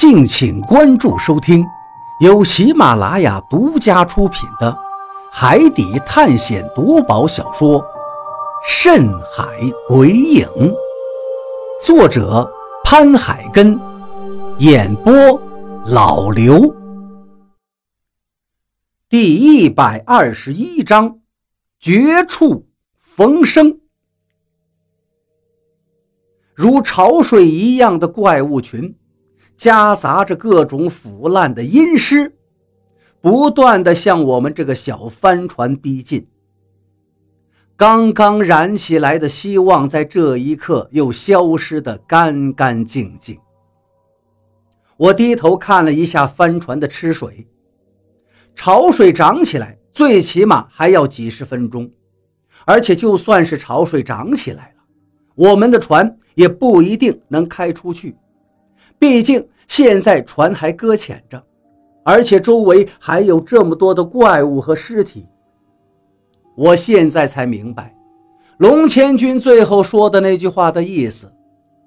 敬请关注收听，由喜马拉雅独家出品的《海底探险夺宝小说》《深海鬼影》，作者潘海根，演播老刘。第一百二十一章：绝处逢生。如潮水一样的怪物群。夹杂着各种腐烂的阴尸，不断的向我们这个小帆船逼近。刚刚燃起来的希望，在这一刻又消失的干干净净。我低头看了一下帆船的吃水，潮水涨起来，最起码还要几十分钟，而且就算是潮水涨起来了，我们的船也不一定能开出去。毕竟现在船还搁浅着，而且周围还有这么多的怪物和尸体。我现在才明白，龙千军最后说的那句话的意思：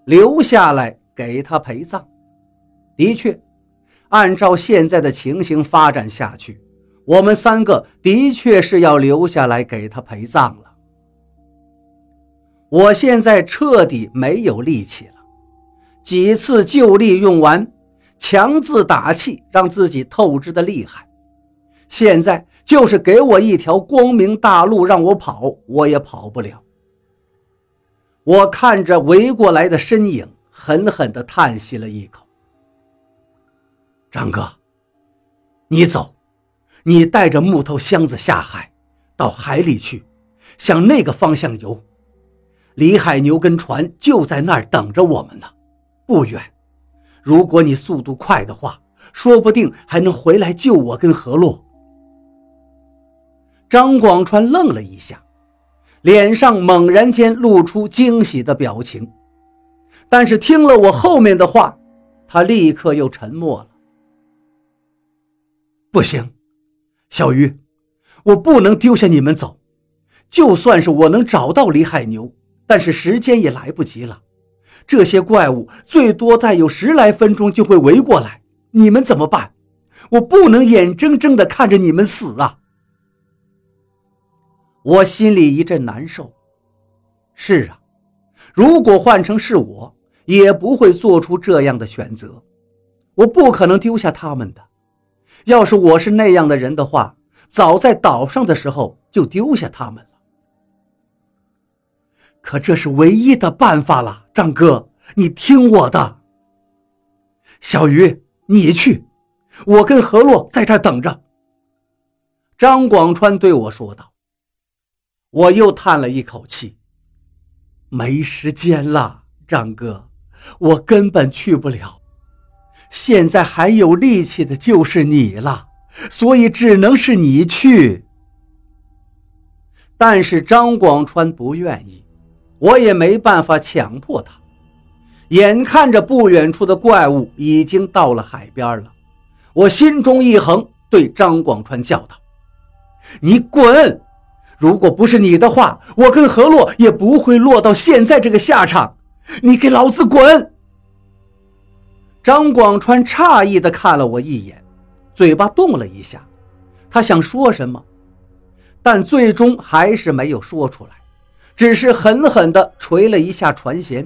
留下来给他陪葬。的确，按照现在的情形发展下去，我们三个的确是要留下来给他陪葬了。我现在彻底没有力气了。几次旧力用完，强自打气，让自己透支的厉害。现在就是给我一条光明大路让我跑，我也跑不了。我看着围过来的身影，狠狠地叹息了一口。张哥，你走，你带着木头箱子下海，到海里去，向那个方向游。李海牛跟船就在那儿等着我们呢。不远，如果你速度快的话，说不定还能回来救我跟何洛。张广川愣了一下，脸上猛然间露出惊喜的表情，但是听了我后面的话，他立刻又沉默了。不行，小鱼，我不能丢下你们走。就算是我能找到李海牛，但是时间也来不及了。这些怪物最多再有十来分钟就会围过来，你们怎么办？我不能眼睁睁地看着你们死啊！我心里一阵难受。是啊，如果换成是我，也不会做出这样的选择。我不可能丢下他们的。要是我是那样的人的话，早在岛上的时候就丢下他们。可这是唯一的办法了，张哥，你听我的。小鱼，你去，我跟何洛在这等着。张广川对我说道。我又叹了一口气，没时间了，张哥，我根本去不了。现在还有力气的就是你了，所以只能是你去。但是张广川不愿意。我也没办法强迫他。眼看着不远处的怪物已经到了海边了，我心中一横，对张广川叫道：“你滚！如果不是你的话，我跟何洛也不会落到现在这个下场。你给老子滚！”张广川诧异地看了我一眼，嘴巴动了一下，他想说什么，但最终还是没有说出来。只是狠狠地捶了一下船舷。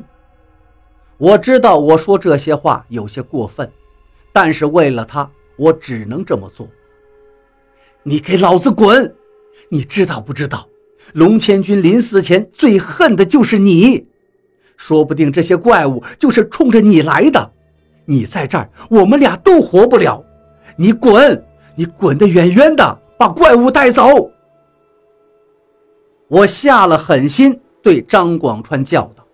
我知道我说这些话有些过分，但是为了他，我只能这么做。你给老子滚！你知道不知道，龙千军临死前最恨的就是你。说不定这些怪物就是冲着你来的。你在这儿，我们俩都活不了。你滚！你滚得远远的，把怪物带走。我下了狠心，对张广川叫道：“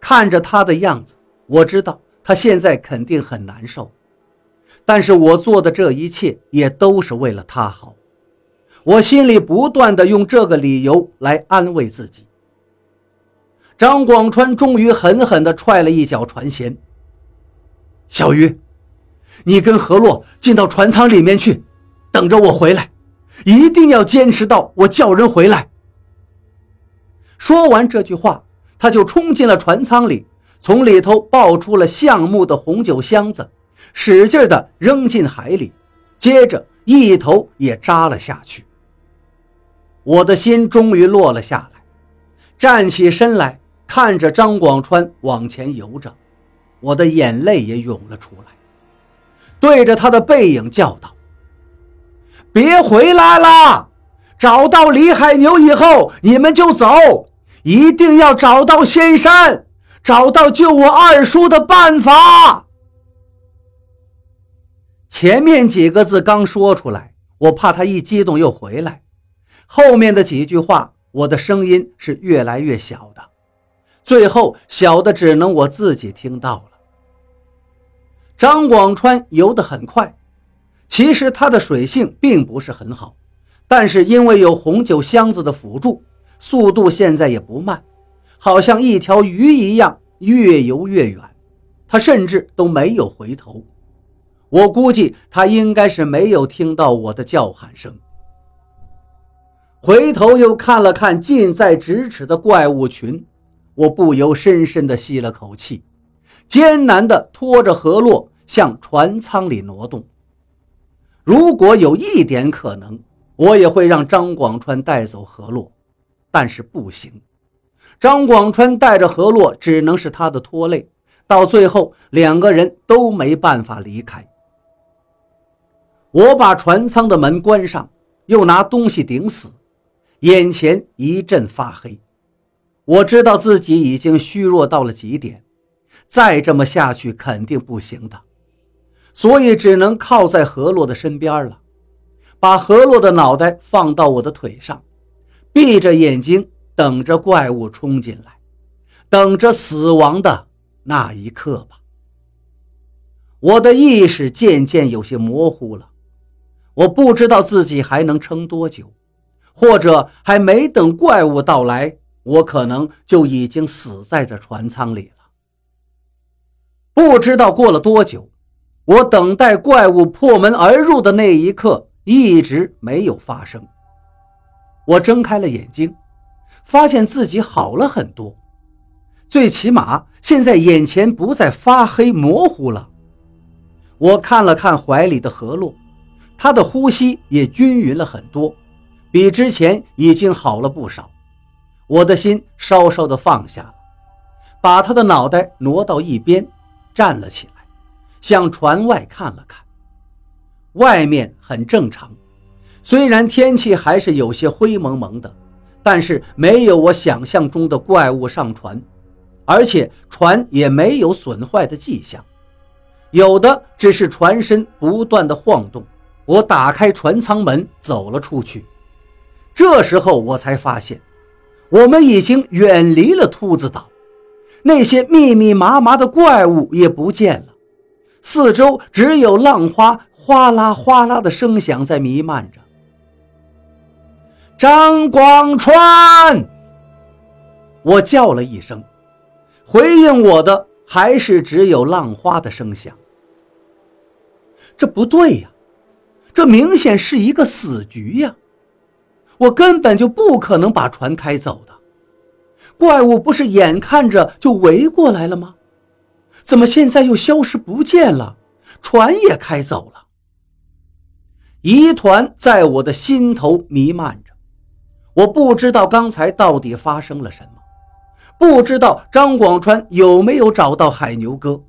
看着他的样子，我知道他现在肯定很难受。但是我做的这一切也都是为了他好。”我心里不断的用这个理由来安慰自己。张广川终于狠狠地踹了一脚船舷：“小鱼，你跟何洛进到船舱里面去，等着我回来，一定要坚持到我叫人回来。”说完这句话，他就冲进了船舱里，从里头抱出了橡木的红酒箱子，使劲地扔进海里，接着一头也扎了下去。我的心终于落了下来，站起身来，看着张广川往前游着，我的眼泪也涌了出来，对着他的背影叫道：“别回来了！找到李海牛以后，你们就走，一定要找到仙山，找到救我二叔的办法。”前面几个字刚说出来，我怕他一激动又回来。后面的几句话，我的声音是越来越小的，最后小的只能我自己听到了。张广川游得很快，其实他的水性并不是很好，但是因为有红酒箱子的辅助，速度现在也不慢，好像一条鱼一样，越游越远。他甚至都没有回头，我估计他应该是没有听到我的叫喊声。回头又看了看近在咫尺的怪物群，我不由深深地吸了口气，艰难地拖着河洛向船舱里挪动。如果有一点可能，我也会让张广川带走河洛，但是不行。张广川带着河洛只能是他的拖累，到最后两个人都没办法离开。我把船舱的门关上，又拿东西顶死。眼前一阵发黑，我知道自己已经虚弱到了极点，再这么下去肯定不行的，所以只能靠在何洛的身边了，把何洛的脑袋放到我的腿上，闭着眼睛等着怪物冲进来，等着死亡的那一刻吧。我的意识渐渐有些模糊了，我不知道自己还能撑多久。或者还没等怪物到来，我可能就已经死在这船舱里了。不知道过了多久，我等待怪物破门而入的那一刻一直没有发生。我睁开了眼睛，发现自己好了很多，最起码现在眼前不再发黑模糊了。我看了看怀里的何洛，他的呼吸也均匀了很多。比之前已经好了不少，我的心稍稍的放下了，把他的脑袋挪到一边，站了起来，向船外看了看。外面很正常，虽然天气还是有些灰蒙蒙的，但是没有我想象中的怪物上船，而且船也没有损坏的迹象，有的只是船身不断的晃动。我打开船舱门，走了出去。这时候我才发现，我们已经远离了兔子岛，那些密密麻麻的怪物也不见了，四周只有浪花哗啦哗啦的声响在弥漫着。张广川，我叫了一声，回应我的还是只有浪花的声响。这不对呀，这明显是一个死局呀！我根本就不可能把船开走的，怪物不是眼看着就围过来了吗？怎么现在又消失不见了？船也开走了。疑团在我的心头弥漫，我不知道刚才到底发生了什么，不知道张广川有没有找到海牛哥。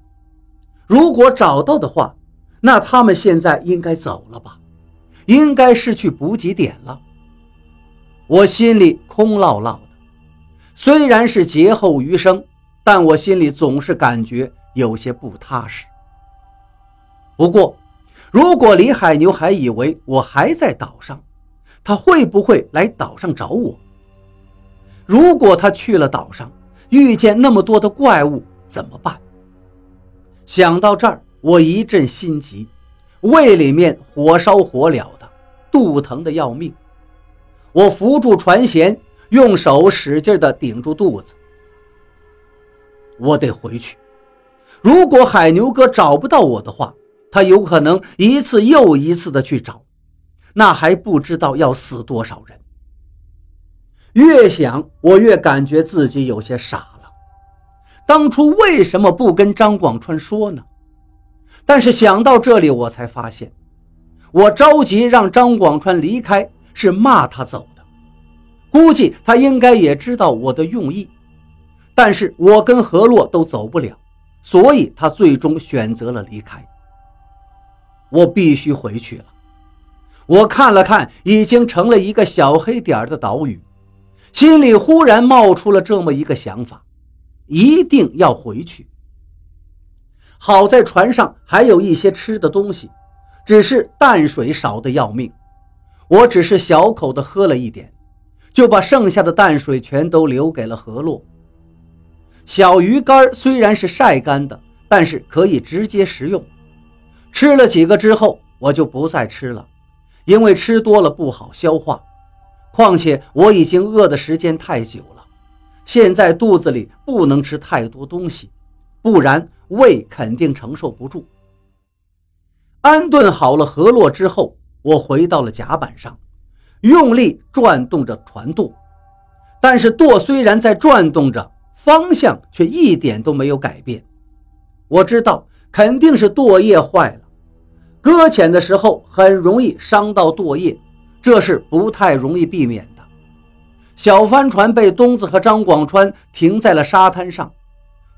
如果找到的话，那他们现在应该走了吧？应该是去补给点了。我心里空落落的，虽然是劫后余生，但我心里总是感觉有些不踏实。不过，如果李海牛还以为我还在岛上，他会不会来岛上找我？如果他去了岛上，遇见那么多的怪物怎么办？想到这儿，我一阵心急，胃里面火烧火燎的，肚疼的要命。我扶住船舷，用手使劲地顶住肚子。我得回去。如果海牛哥找不到我的话，他有可能一次又一次地去找，那还不知道要死多少人。越想，我越感觉自己有些傻了。当初为什么不跟张广川说呢？但是想到这里，我才发现，我着急让张广川离开，是骂他走的。估计他应该也知道我的用意，但是我跟何洛都走不了，所以他最终选择了离开。我必须回去了。我看了看已经成了一个小黑点的岛屿，心里忽然冒出了这么一个想法：一定要回去。好在船上还有一些吃的东西，只是淡水少得要命。我只是小口的喝了一点，就把剩下的淡水全都留给了何洛。小鱼干虽然是晒干的，但是可以直接食用。吃了几个之后，我就不再吃了。因为吃多了不好消化，况且我已经饿的时间太久了，现在肚子里不能吃太多东西，不然胃肯定承受不住。安顿好了河洛之后，我回到了甲板上，用力转动着船舵，但是舵虽然在转动着，方向却一点都没有改变。我知道肯定是舵叶坏了。搁浅的时候很容易伤到舵叶，这是不太容易避免的。小帆船被东子和张广川停在了沙滩上，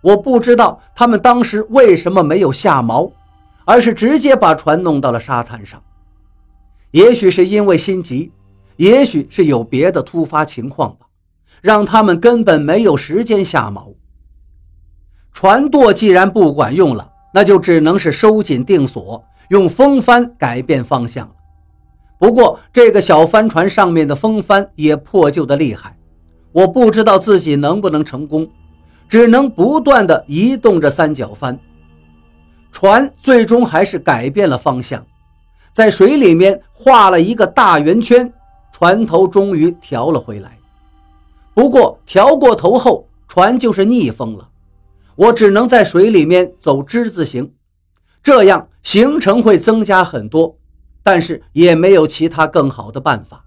我不知道他们当时为什么没有下锚，而是直接把船弄到了沙滩上。也许是因为心急，也许是有别的突发情况吧，让他们根本没有时间下锚。船舵既然不管用了，那就只能是收紧定锁。用风帆改变方向了，不过这个小帆船上面的风帆也破旧的厉害，我不知道自己能不能成功，只能不断的移动着三角帆。船最终还是改变了方向，在水里面画了一个大圆圈，船头终于调了回来。不过调过头后，船就是逆风了，我只能在水里面走之字形。这样行程会增加很多，但是也没有其他更好的办法。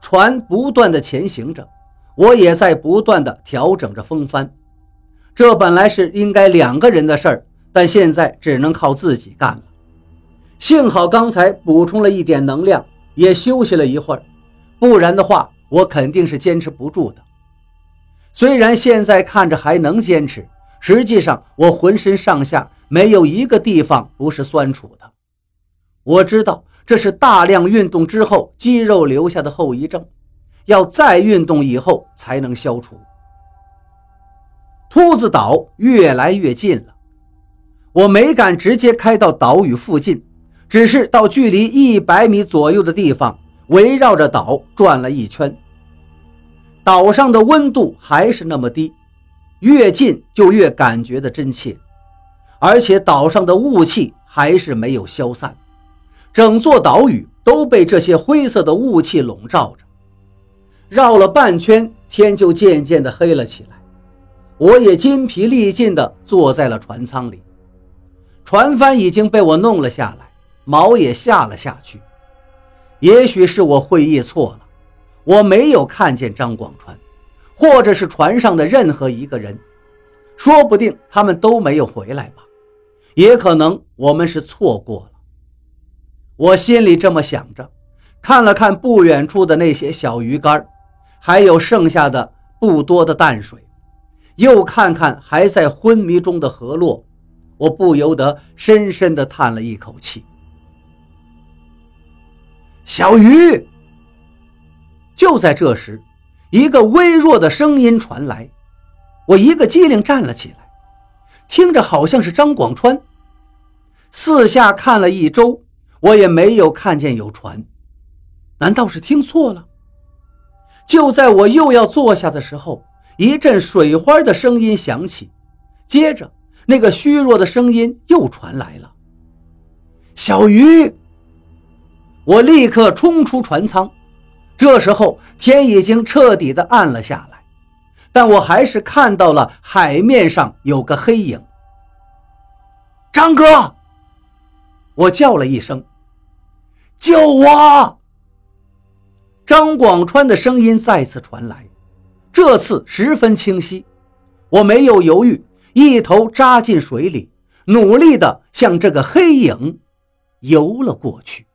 船不断的前行着，我也在不断的调整着风帆。这本来是应该两个人的事儿，但现在只能靠自己干了。幸好刚才补充了一点能量，也休息了一会儿，不然的话我肯定是坚持不住的。虽然现在看着还能坚持。实际上，我浑身上下没有一个地方不是酸楚的。我知道这是大量运动之后肌肉留下的后遗症，要再运动以后才能消除。秃子岛越来越近了，我没敢直接开到岛屿附近，只是到距离一百米左右的地方，围绕着岛转了一圈。岛上的温度还是那么低。越近就越感觉的真切，而且岛上的雾气还是没有消散，整座岛屿都被这些灰色的雾气笼罩着。绕了半圈，天就渐渐的黑了起来。我也筋疲力尽地坐在了船舱里，船帆已经被我弄了下来，锚也下了下去。也许是我会意错了，我没有看见张广川。或者是船上的任何一个人，说不定他们都没有回来吧，也可能我们是错过了。我心里这么想着，看了看不远处的那些小鱼干，还有剩下的不多的淡水，又看看还在昏迷中的河洛，我不由得深深地叹了一口气。小鱼，就在这时。一个微弱的声音传来，我一个机灵站了起来，听着好像是张广川。四下看了一周，我也没有看见有船，难道是听错了？就在我又要坐下的时候，一阵水花的声音响起，接着那个虚弱的声音又传来了：“小鱼！”我立刻冲出船舱。这时候天已经彻底的暗了下来，但我还是看到了海面上有个黑影。张哥，我叫了一声：“救我！”张广川的声音再次传来，这次十分清晰。我没有犹豫，一头扎进水里，努力地向这个黑影游了过去。